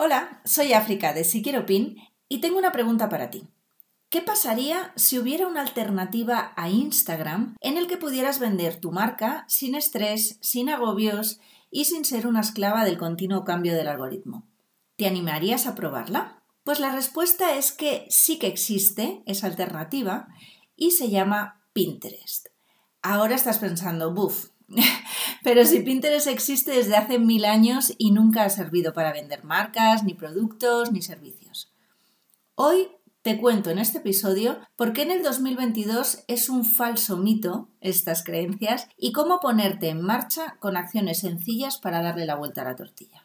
Hola, soy África de Si Quiero Pin y tengo una pregunta para ti. ¿Qué pasaría si hubiera una alternativa a Instagram en el que pudieras vender tu marca sin estrés, sin agobios y sin ser una esclava del continuo cambio del algoritmo? ¿Te animarías a probarla? Pues la respuesta es que sí que existe esa alternativa y se llama Pinterest. Ahora estás pensando, buf, pero si Pinterest existe desde hace mil años y nunca ha servido para vender marcas, ni productos, ni servicios. Hoy te cuento en este episodio por qué en el 2022 es un falso mito estas creencias y cómo ponerte en marcha con acciones sencillas para darle la vuelta a la tortilla.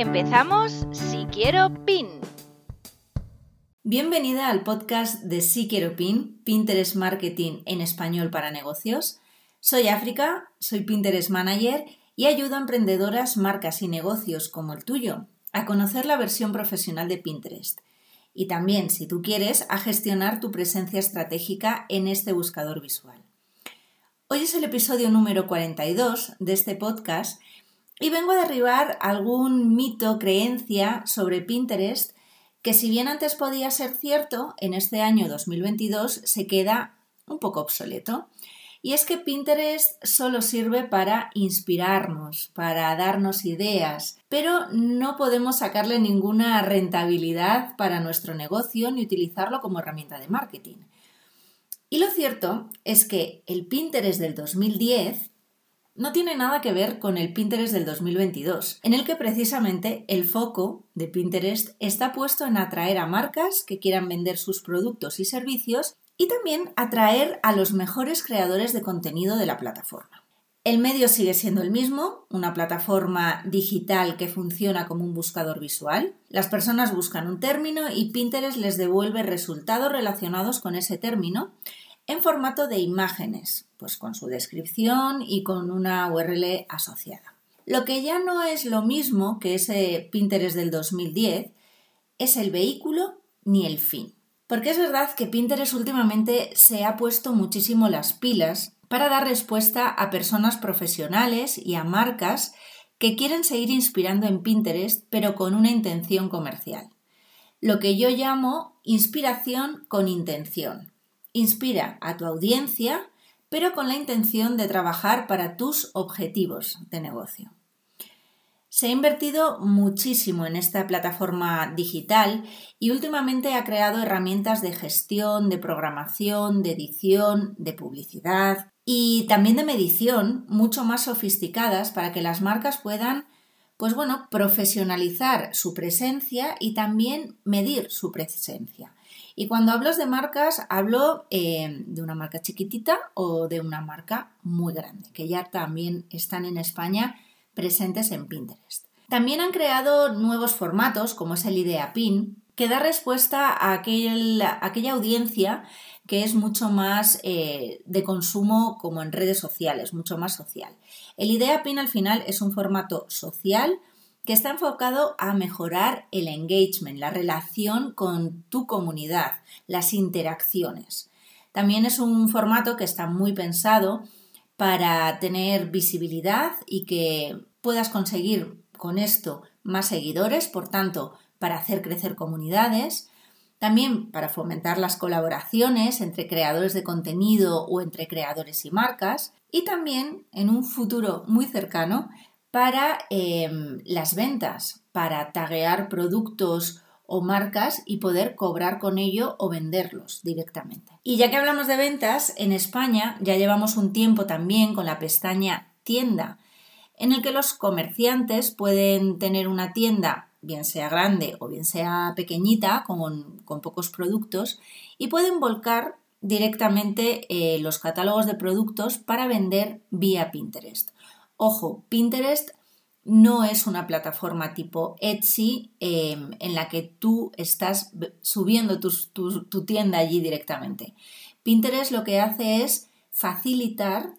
Empezamos Si Quiero Pin. Bienvenida al podcast de Si Quiero Pin, Pinterest Marketing en español para negocios. Soy África, soy Pinterest Manager y ayudo a emprendedoras, marcas y negocios como el tuyo a conocer la versión profesional de Pinterest y también, si tú quieres, a gestionar tu presencia estratégica en este buscador visual. Hoy es el episodio número 42 de este podcast y vengo a derribar algún mito, creencia sobre Pinterest que si bien antes podía ser cierto, en este año 2022 se queda un poco obsoleto. Y es que Pinterest solo sirve para inspirarnos, para darnos ideas, pero no podemos sacarle ninguna rentabilidad para nuestro negocio ni utilizarlo como herramienta de marketing. Y lo cierto es que el Pinterest del 2010 no tiene nada que ver con el Pinterest del 2022, en el que precisamente el foco de Pinterest está puesto en atraer a marcas que quieran vender sus productos y servicios y también atraer a los mejores creadores de contenido de la plataforma. El medio sigue siendo el mismo, una plataforma digital que funciona como un buscador visual. Las personas buscan un término y Pinterest les devuelve resultados relacionados con ese término en formato de imágenes, pues con su descripción y con una URL asociada. Lo que ya no es lo mismo que ese Pinterest del 2010 es el vehículo ni el fin. Porque es verdad que Pinterest últimamente se ha puesto muchísimo las pilas para dar respuesta a personas profesionales y a marcas que quieren seguir inspirando en Pinterest pero con una intención comercial. Lo que yo llamo inspiración con intención. Inspira a tu audiencia, pero con la intención de trabajar para tus objetivos de negocio. Se ha invertido muchísimo en esta plataforma digital y últimamente ha creado herramientas de gestión, de programación, de edición, de publicidad y también de medición mucho más sofisticadas para que las marcas puedan pues bueno, profesionalizar su presencia y también medir su presencia. Y cuando hablo de marcas, hablo eh, de una marca chiquitita o de una marca muy grande, que ya también están en España presentes en Pinterest. También han creado nuevos formatos, como es el Idea Pin, que da respuesta a, aquella audiencia que es mucho más eh, de consumo como en redes sociales, mucho más social. El Idea Pin al final es un formato social que está enfocado a mejorar el engagement, la relación con tu comunidad, las interacciones. También es un formato que está muy pensado para tener visibilidad y que puedas conseguir con esto más seguidores, por tanto, para hacer crecer comunidades, también para fomentar las colaboraciones entre creadores de contenido o entre creadores y marcas, y también en un futuro muy cercano para em, las ventas, para taguear productos o marcas y poder cobrar con ello o venderlos directamente. Y ya que hablamos de ventas, en España ya llevamos un tiempo también con la pestaña tienda, en el que los comerciantes pueden tener una tienda bien sea grande o bien sea pequeñita, con, con pocos productos, y pueden volcar directamente eh, los catálogos de productos para vender vía Pinterest. Ojo, Pinterest no es una plataforma tipo Etsy em, en la que tú estás subiendo tu, tienda allí directamente. Pinterest lo que hace es facilitar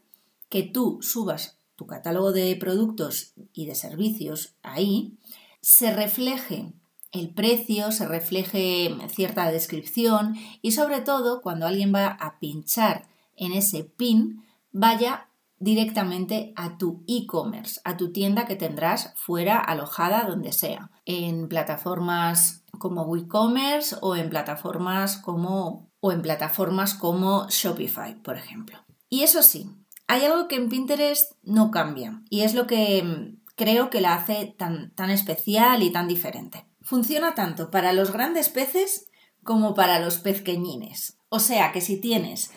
que tú subas tu catálogo de productos y de servicios ahí, se refleje el precio, se refleje cierta descripción y sobre todo cuando alguien va a pinchar en ese pin, vaya directamente a tu e-commerce, a tu tienda que tendrás fuera alojada donde sea, en plataformas como WeCommerce o en plataformas como o en plataformas como Shopify, por ejemplo. Y eso sí, hay algo que en Pinterest no cambia y es lo que mm, creo que la hace tan, tan especial y tan diferente. Funciona tanto para los grandes peces como para los pezqueñines. O sea que si tienes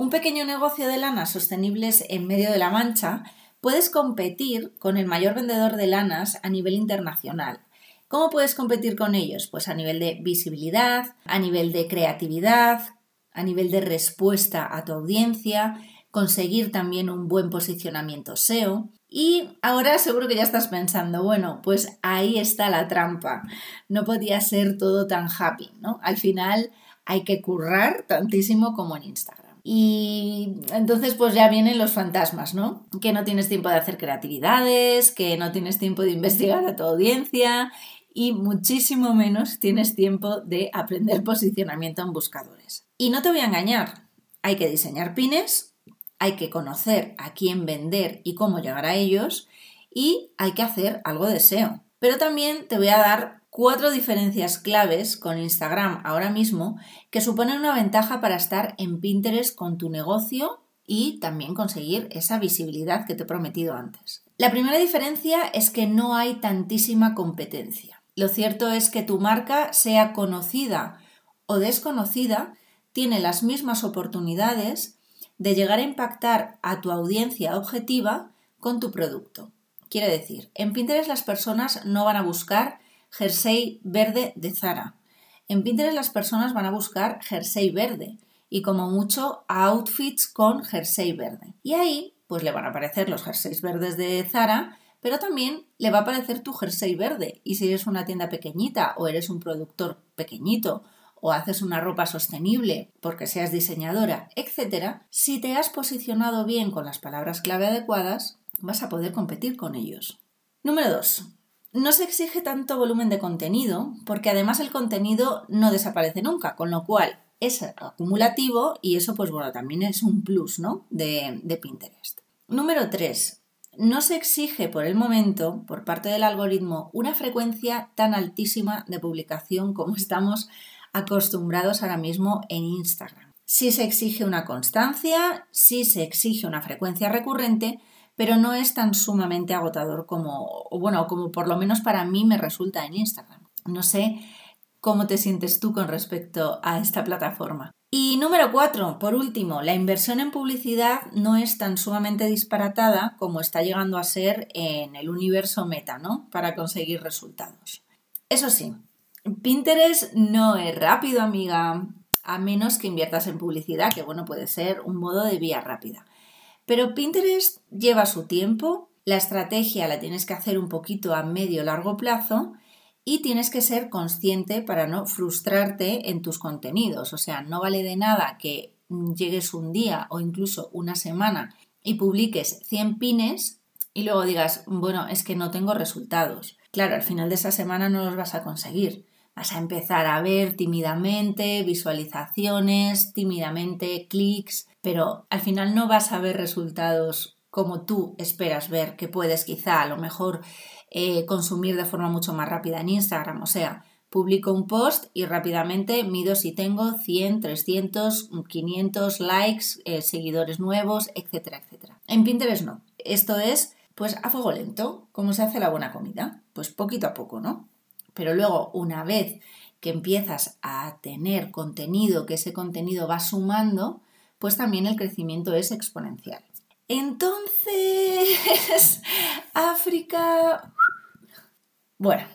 un pequeño negocio de lanas sostenibles en medio de la Mancha, puedes competir con el mayor vendedor de lanas a nivel internacional. ¿Cómo puedes competir con ellos? Pues a nivel de visibilidad, a nivel de creatividad, a nivel de respuesta a tu audiencia, conseguir también un buen posicionamiento SEO. Y ahora seguro que ya estás pensando, bueno, pues ahí está la trampa. No podía ser todo tan happy, ¿no? Al final hay que currar tantísimo como en Instagram. Y entonces pues ya vienen los fantasmas, ¿no? Que no tienes tiempo de hacer creatividades, que no tienes tiempo de investigar a tu audiencia y muchísimo menos tienes tiempo de aprender posicionamiento en buscadores. Y no te voy a engañar, hay que diseñar pines, hay que conocer a quién vender y cómo llegar a ellos y hay que hacer algo de SEO. Pero también te voy a dar cuatro diferencias claves con Instagram ahora mismo que suponen una ventaja para estar en Pinterest con tu negocio y también conseguir esa visibilidad que te he prometido antes. La primera diferencia es que no hay tantísima competencia. Lo cierto es que tu marca, sea conocida o desconocida, tiene las mismas oportunidades de llegar a impactar a tu audiencia objetiva con tu producto. Quiere decir, en Pinterest las personas no van a buscar jersey verde de Zara. En Pinterest las personas van a buscar jersey verde y como mucho outfits con jersey verde. Y ahí pues le van a aparecer los jerseys verdes de Zara, pero también le va a aparecer tu jersey verde. Y si eres una tienda pequeñita o eres un productor pequeñito o haces una ropa sostenible porque seas diseñadora, etc., si te has posicionado bien con las palabras clave adecuadas, vas a poder competir con ellos. Número 2. No se exige tanto volumen de contenido porque además el contenido no desaparece nunca, con lo cual es acumulativo y eso pues bueno también es un plus ¿no? de, de Pinterest. Número 3. No se exige por el momento por parte del algoritmo una frecuencia tan altísima de publicación como estamos acostumbrados ahora mismo en Instagram. Sí se exige una constancia, sí se exige una frecuencia recurrente, pero no es tan sumamente agotador como, bueno, como por lo menos para mí me resulta en Instagram. No sé cómo te sientes tú con respecto a esta plataforma. Y número cuatro, por último, la inversión en publicidad no es tan sumamente disparatada como está llegando a ser en el universo meta, ¿no? Para conseguir resultados. Eso sí, Pinterest no es rápido, amiga, a menos que inviertas en publicidad, que bueno, puede ser un modo de vía rápida. Pero Pinterest lleva su tiempo, la estrategia la tienes que hacer un poquito a medio largo plazo y tienes que ser consciente para no frustrarte en tus contenidos. O sea, no vale de nada que llegues un día o incluso una semana y publiques 100 pines y luego digas, bueno, es que no tengo resultados. Claro, al final de esa semana no los vas a conseguir. Vas a empezar a ver tímidamente visualizaciones, tímidamente clics, pero al final no vas a ver resultados como tú esperas ver, que puedes quizá a lo mejor eh, consumir de forma mucho más rápida en Instagram. O sea, publico un post y rápidamente mido si tengo 100, 300, 500 likes, eh, seguidores nuevos, etcétera, etcétera. En Pinterest no. Esto es pues a fuego lento, como se hace la buena comida, pues poquito a poco, ¿no? Pero luego, una vez que empiezas a tener contenido, que ese contenido va sumando, pues también el crecimiento es exponencial. Entonces, África... Bueno,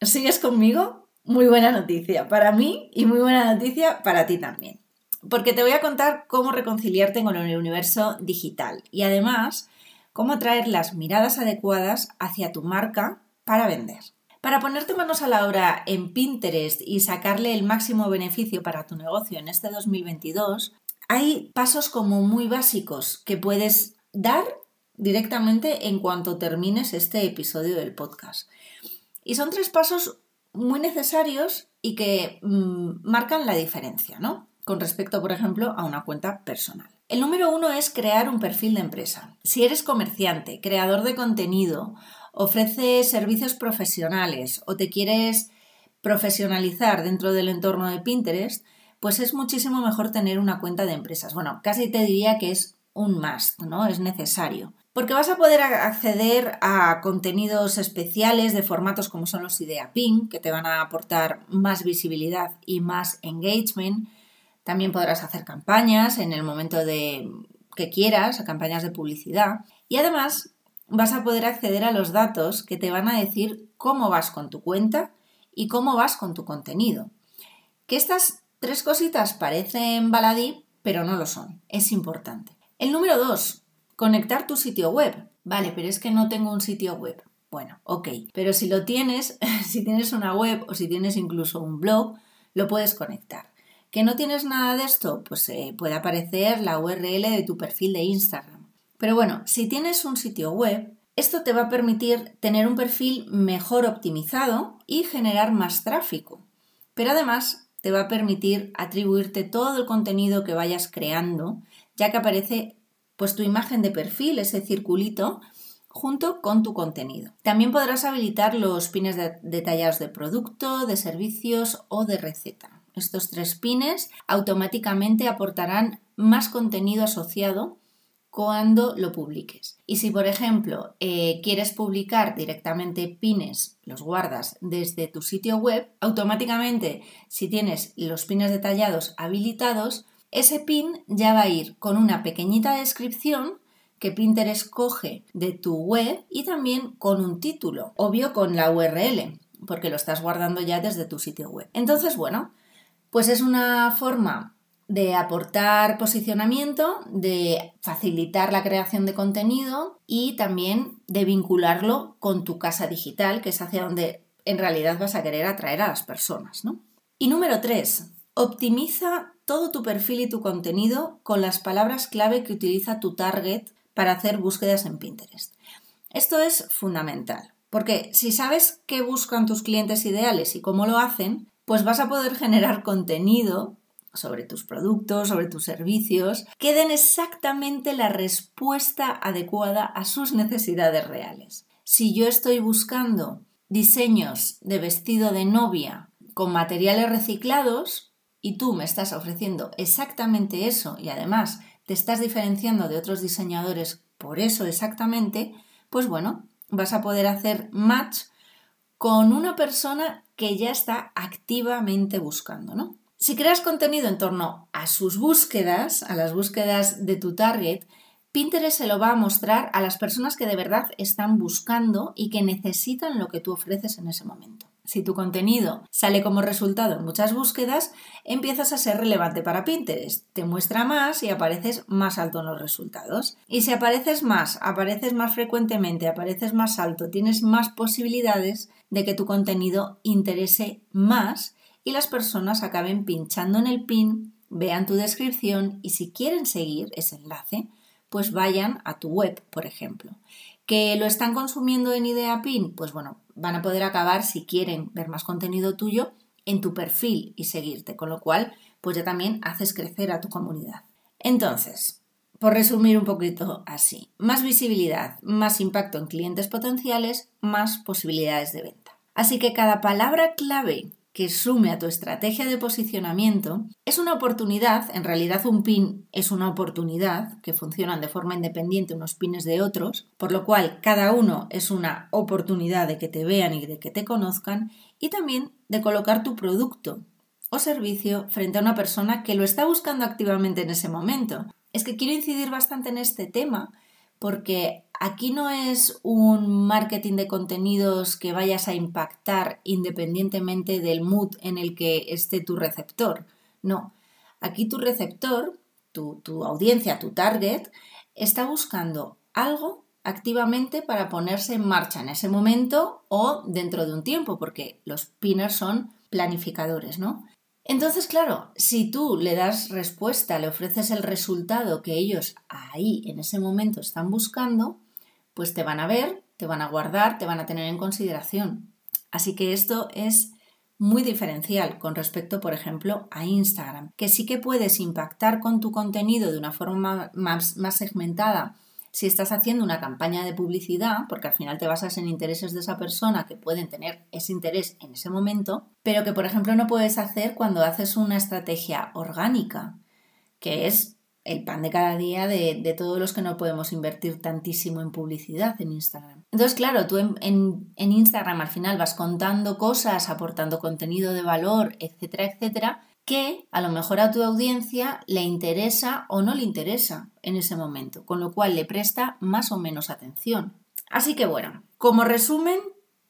¿Sigues conmigo? Muy buena noticia para mí y muy buena noticia para ti también. Porque te voy a contar cómo reconciliarte con el universo digital y además cómo atraer las miradas adecuadas hacia tu marca para vender. Para ponerte manos a la obra en Pinterest y sacarle el máximo beneficio para tu negocio en este 2022, hay pasos como muy básicos que puedes dar directamente en cuanto termines este episodio del podcast. Y son tres pasos muy necesarios y que mm, marcan la diferencia, ¿no? Con respecto, por ejemplo, a una cuenta personal. El número uno es crear un perfil de empresa. Si eres comerciante, creador de contenido ofreces servicios profesionales o te quieres profesionalizar dentro del entorno de Pinterest, pues es muchísimo mejor tener una cuenta de empresas. Bueno, casi te diría que es un must, ¿no? Es necesario. Porque vas a poder acceder a contenidos especiales de formatos como son los Idea Pin, que te van a aportar más visibilidad y más engagement. También podrás hacer campañas en el momento de que quieras, campañas de publicidad. Y además vas a poder acceder a los datos que te van a decir cómo vas con tu cuenta y cómo vas con tu contenido. Que estas tres cositas parecen baladí, pero no lo son. Es importante. El número dos, conectar tu sitio web. Vale, pero es que no tengo un sitio web. Bueno, ok, pero si lo tienes, si tienes una web o si tienes incluso un blog, lo puedes conectar. ¿Que no tienes nada de esto? Pues eh, puede aparecer la URL de tu perfil de Instagram pero bueno, si tienes un sitio web, esto te va a permitir tener un perfil mejor optimizado y generar más tráfico. Pero además te va a permitir atribuirte todo el contenido que vayas creando, ya que aparece pues tu imagen de perfil, ese circulito, junto con tu contenido. También podrás habilitar los pines detallados de producto, de servicios o de receta. Estos tres pines automáticamente aportarán más contenido asociado cuando lo publiques. Y si, por ejemplo, eh, quieres publicar directamente pines, los guardas desde tu sitio web, automáticamente, si tienes los pines detallados habilitados, ese pin ya va a ir con una pequeñita descripción que Pinterest coge de tu web y también con un título, obvio con la URL, porque lo estás guardando ya desde tu sitio web. Entonces, bueno, pues es una forma de aportar posicionamiento, de facilitar la creación de contenido y también de vincularlo con tu casa digital, que es hacia donde en realidad vas a querer atraer a las personas. ¿no? Y número 3. Optimiza todo tu perfil y tu contenido con las palabras clave que utiliza tu target para hacer búsquedas en Pinterest. Esto es fundamental, porque si sabes qué buscan tus clientes ideales y cómo lo hacen, pues vas a poder generar contenido sobre tus productos, sobre tus servicios, que den exactamente la respuesta adecuada a sus necesidades reales. Si yo estoy buscando diseños de vestido de novia con materiales reciclados y tú me estás ofreciendo exactamente eso y además te estás diferenciando de otros diseñadores por eso exactamente, pues bueno, vas a poder hacer match con una persona que ya está activamente buscando, ¿no? Si creas contenido en torno a sus búsquedas, a las búsquedas de tu target, Pinterest se lo va a mostrar a las personas que de verdad están buscando y que necesitan lo que tú ofreces en ese momento. Si tu contenido sale como resultado en muchas búsquedas, empiezas a ser relevante para Pinterest. Te muestra más y apareces más alto en los resultados. Y si apareces más, apareces más frecuentemente, apareces más alto, tienes más posibilidades de que tu contenido interese más y las personas acaben pinchando en el pin, vean tu descripción y si quieren seguir ese enlace, pues vayan a tu web, por ejemplo. ¿Que lo están consumiendo en Idea Pin? Pues bueno, van a poder acabar, si quieren ver más contenido tuyo, en tu perfil y seguirte, con lo cual, pues ya también haces crecer a tu comunidad. Entonces, por resumir un poquito así, más visibilidad, más impacto en clientes potenciales, más posibilidades de venta. Así que cada palabra clave que sume a tu estrategia de posicionamiento, es una oportunidad, en realidad un pin es una oportunidad, que funcionan de forma independiente unos pines de otros, por lo cual cada uno es una oportunidad de que te vean y de que te conozcan, y también de colocar tu producto o servicio frente a una persona que lo está buscando activamente en ese momento. Es que quiero incidir bastante en este tema porque aquí no es un marketing de contenidos que vayas a impactar independientemente del mood en el que esté tu receptor. No, aquí tu receptor, tu, tu audiencia, tu target, está buscando algo activamente para ponerse en marcha en ese momento o dentro de un tiempo, porque los pinners son planificadores, ¿no? Entonces, claro, si tú le das respuesta, le ofreces el resultado que ellos ahí en ese momento están buscando, pues te van a ver, te van a guardar, te van a tener en consideración. Así que esto es muy diferencial con respecto, por ejemplo, a Instagram, que sí que puedes impactar con tu contenido de una forma más, segmentada si estás haciendo una campaña de publicidad, porque al final te basas en intereses de esa persona que pueden tener ese interés en ese momento, pero que por ejemplo no puedes hacer cuando haces una estrategia orgánica, que es el pan de cada día de, todos los que no podemos invertir tantísimo en publicidad en Instagram. Entonces, claro, tú en, en Instagram al final vas contando cosas, aportando contenido de valor, etcétera, etcétera, que a lo mejor a tu audiencia le interesa o no le interesa en ese momento, con lo cual le presta más o menos atención. Así que bueno, como resumen,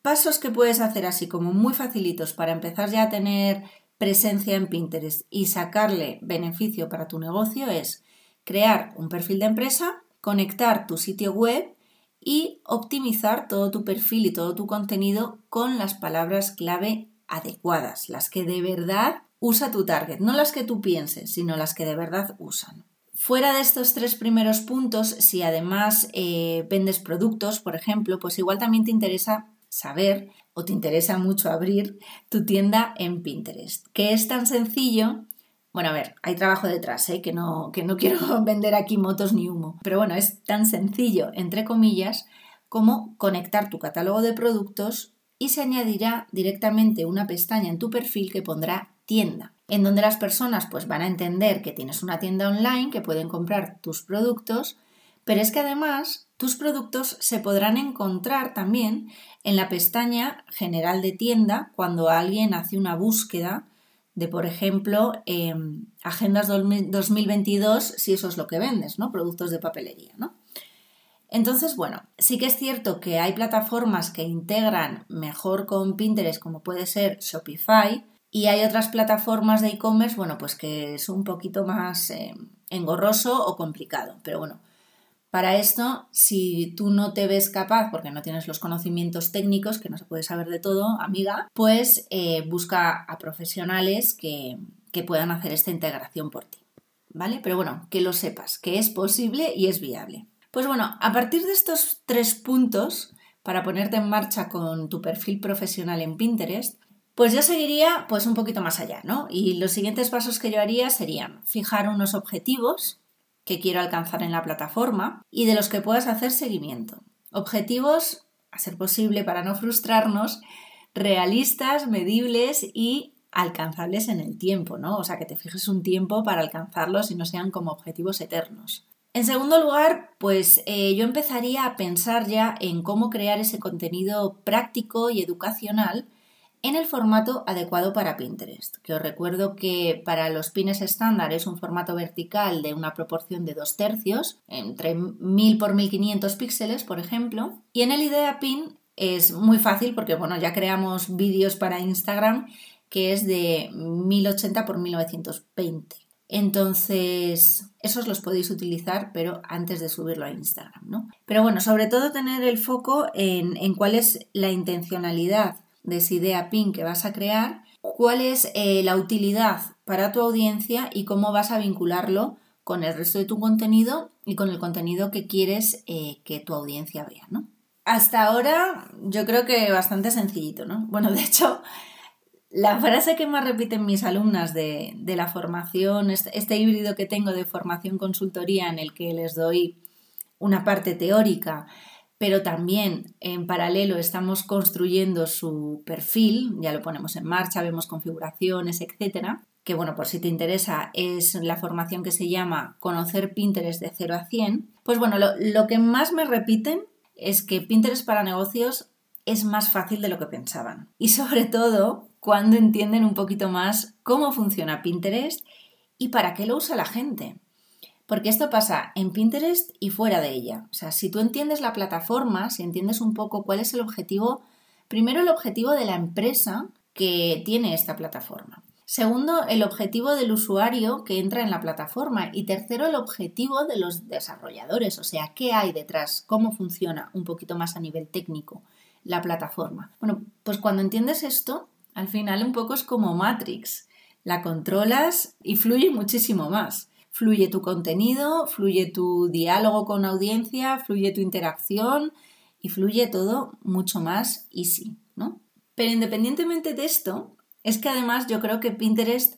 pasos que puedes hacer así como muy facilitos para empezar ya a tener presencia en Pinterest y sacarle beneficio para tu negocio es crear un perfil de empresa, conectar tu sitio web y optimizar todo tu perfil y todo tu contenido con las palabras clave adecuadas, las que de verdad usa tu target, no las que tú pienses, sino las que de verdad usan. Fuera de estos tres primeros puntos, si además eh, vendes productos, por ejemplo, pues igual también te interesa saber o te interesa mucho abrir tu tienda en Pinterest, que es tan sencillo. Bueno, a ver, hay trabajo detrás, ¿eh? que, no, que no quiero vender aquí motos ni humo, pero bueno, es tan sencillo, entre comillas, como conectar tu catálogo de productos y se añadirá directamente una pestaña en tu perfil que pondrá tienda, en donde las personas pues van a entender que tienes una tienda online, que pueden comprar tus productos, pero es que además tus productos se podrán encontrar también en la pestaña general de tienda cuando alguien hace una búsqueda de, por ejemplo, em, agendas 2022, si eso es lo que vendes, ¿no? Productos de papelería, ¿no? Entonces, bueno, sí que es cierto que hay plataformas que integran mejor con Pinterest, como puede ser Shopify, y hay otras plataformas de e-commerce, bueno, pues que es un poquito más eh, engorroso o complicado. Pero bueno, para esto, si tú no te ves capaz, porque no tienes los conocimientos técnicos, que no se puede saber de todo, amiga, pues eh, busca a profesionales que, que puedan hacer esta integración por ti. ¿Vale? Pero bueno, que lo sepas, que es posible y es viable. Pues bueno, a partir de estos tres puntos, para ponerte en marcha con tu perfil profesional en Pinterest, pues yo seguiría pues un poquito más allá, ¿no? Y los siguientes pasos que yo haría serían fijar unos objetivos que quiero alcanzar en la plataforma y de los que puedas hacer seguimiento. Objetivos, a ser posible para no frustrarnos, realistas, medibles y alcanzables en el tiempo, ¿no? O sea, que te fijes un tiempo para alcanzarlos y no sean como objetivos eternos. En segundo lugar, pues eh, yo empezaría a pensar ya en cómo crear ese contenido práctico y educacional en el formato adecuado para Pinterest, que os recuerdo que para los pines estándar es un formato vertical de una proporción de dos tercios, entre 1000 por 1500 píxeles, por ejemplo, y en el Idea Pin es muy fácil porque, bueno, ya creamos vídeos para Instagram que es de 1080 por 1920. Entonces, esos los podéis utilizar, pero antes de subirlo a Instagram, ¿no? Pero bueno, sobre todo tener el foco en, en cuál es la intencionalidad de esa idea PIN que vas a crear, cuál es eh, la utilidad para tu audiencia y cómo vas a vincularlo con el resto de tu contenido y con el contenido que quieres eh, que tu audiencia vea, ¿no? Hasta ahora yo creo que bastante sencillito, ¿no? Bueno, de hecho, la frase que más repiten mis alumnas de, de la formación, este, este híbrido que tengo de formación consultoría en el que les doy una parte teórica pero también en paralelo estamos construyendo su perfil, ya lo ponemos en marcha, vemos configuraciones, etcétera. Que bueno, por si te interesa, es la formación que se llama Conocer Pinterest de 0 a 100. Pues bueno, lo, lo que más me repiten es que Pinterest para negocios es más fácil de lo que pensaban. Y sobre todo cuando entienden un poquito más cómo funciona Pinterest y para qué lo usa la gente. Porque esto pasa en Pinterest y fuera de ella. O sea, si tú entiendes la plataforma, si entiendes un poco cuál es el objetivo, primero el objetivo de la empresa que tiene esta plataforma. Segundo, el objetivo del usuario que entra en la plataforma. Y tercero, el objetivo de los desarrolladores, o sea, qué hay detrás, cómo funciona un poquito más a nivel técnico la plataforma. Bueno, pues cuando entiendes esto, al final un poco es como Matrix. La controlas y fluye muchísimo más. Fluye tu contenido, fluye tu diálogo con audiencia, fluye tu interacción y fluye todo mucho más easy, ¿no? Pero independientemente de esto, es que además yo creo que Pinterest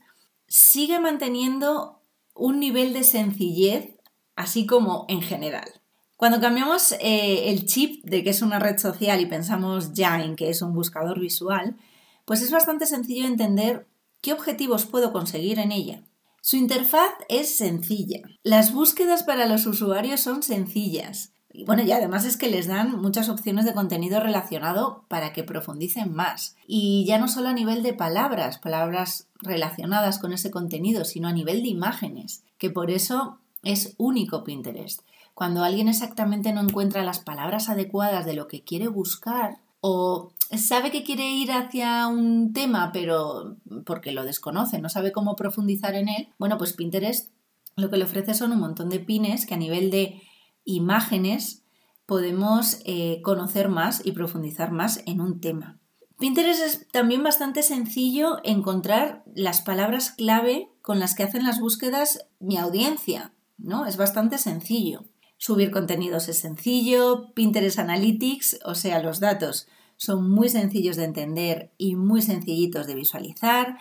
sigue manteniendo un nivel de sencillez, así como en general. Cuando cambiamos eh, el chip de que es una red social y pensamos ya en que es un buscador visual, pues es bastante sencillo entender qué objetivos puedo conseguir en ella. Su interfaz es sencilla. Las búsquedas para los usuarios son sencillas. Y bueno, y además es que les dan muchas opciones de contenido relacionado para que profundicen más. Y ya no solo a nivel de palabras, palabras relacionadas con ese contenido, sino a nivel de imágenes, que por eso es único Pinterest. Cuando alguien exactamente no encuentra las palabras adecuadas de lo que quiere buscar o sabe que quiere ir hacia un tema, pero porque lo desconoce, no sabe cómo profundizar en él, bueno, pues Pinterest lo que le ofrece son un montón de pines que a nivel de imágenes podemos eh, conocer más y profundizar más en un tema. Pinterest es también bastante sencillo encontrar las palabras clave con las que hacen las búsquedas mi audiencia, ¿no? Es bastante sencillo. Subir contenidos es sencillo, Pinterest Analytics, o sea, los datos son muy sencillos de entender y muy sencillitos de visualizar.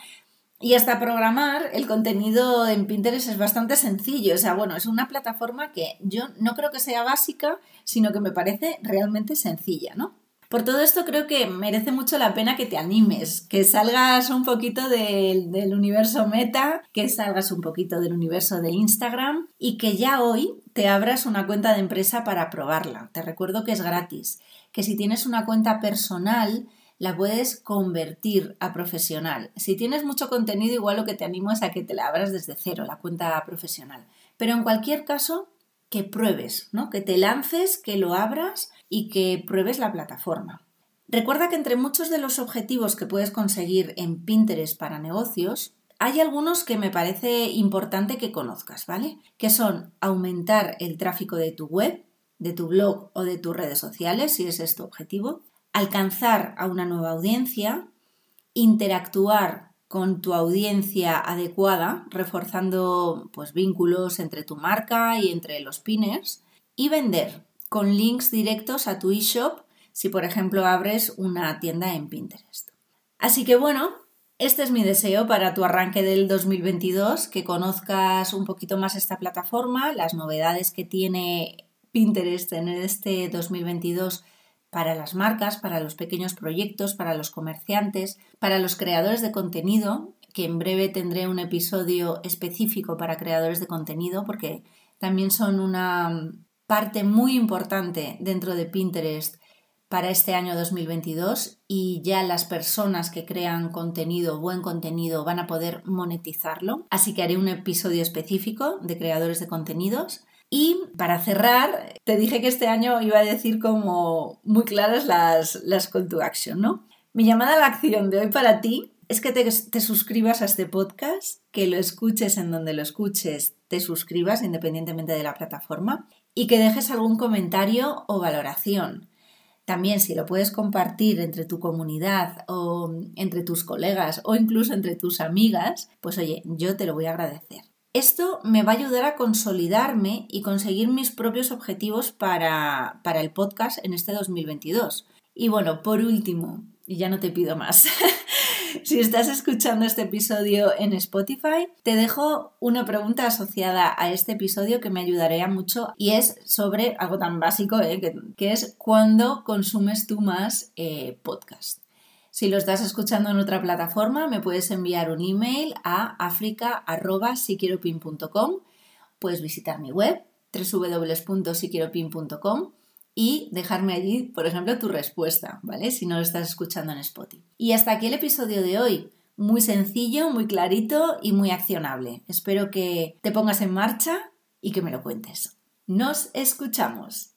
Y hasta programar el contenido en Pinterest es bastante sencillo. O sea, bueno, es una plataforma que yo no creo que sea básica, sino que me parece realmente sencilla, ¿no? Por todo esto creo que merece mucho la pena que te animes, que salgas un poquito del, universo meta, que salgas un poquito del universo de Instagram y que ya hoy te abras una cuenta de empresa para probarla. Te recuerdo que es gratis, que si tienes una cuenta personal, la puedes convertir a profesional. Si tienes mucho contenido, igual lo que te animo es a que te la abras desde cero, la cuenta profesional. Pero en cualquier caso, que pruebes, ¿no? Que te lances, que lo abras y que pruebes la plataforma. Recuerda que entre muchos de los objetivos que puedes conseguir en Pinterest para negocios, hay algunos que me parece importante que conozcas, ¿vale? Que son aumentar el tráfico de tu web, de tu blog o de tus redes sociales, si es tu objetivo, alcanzar a una nueva audiencia, interactuar con tu audiencia adecuada, reforzando pues, vínculos entre tu marca y entre los pinners, y vender con links directos a tu eShop si por ejemplo abres una tienda en Pinterest. Así que bueno, este es mi deseo para tu arranque del 2022, que conozcas un poquito más esta plataforma, las novedades que tiene Pinterest en este 2022 para las marcas, para los pequeños proyectos, para los comerciantes, para los creadores de contenido, que en breve tendré un episodio específico para creadores de contenido porque también son una parte muy importante dentro de Pinterest para este año 2022 y ya las personas que crean contenido, buen contenido, van a poder monetizarlo. Así que haré un episodio específico de creadores de contenidos. Y para cerrar, te dije que este año iba a decir como muy claras las, las call to action, ¿no? Mi llamada a la acción de hoy para ti es que te, te, suscribas a este podcast, que lo escuches en donde lo escuches, te suscribas independientemente de la plataforma y que dejes algún comentario o valoración. También si lo puedes compartir entre tu comunidad o entre tus colegas o incluso entre tus amigas, pues oye, yo te lo voy a agradecer. Esto me va a ayudar a consolidarme y conseguir mis propios objetivos para, para el podcast en este 2022. Y bueno, por último, y ya no te pido más. si estás escuchando este episodio en Spotify, te dejo una pregunta asociada a este episodio que me ayudaría mucho y es sobre algo tan básico eh, que, es cuándo consumes tú más eh, podcast. Si lo estás escuchando en otra plataforma, me puedes enviar un email a africa.siquieropin.com. Puedes visitar mi web www.siquieropin.com y dejarme allí, por ejemplo, tu respuesta, ¿vale? Si no lo estás escuchando en Spotify. Y hasta aquí el episodio de hoy. Muy sencillo, muy clarito y muy accionable. Espero que te pongas en marcha y que me lo cuentes. Nos escuchamos.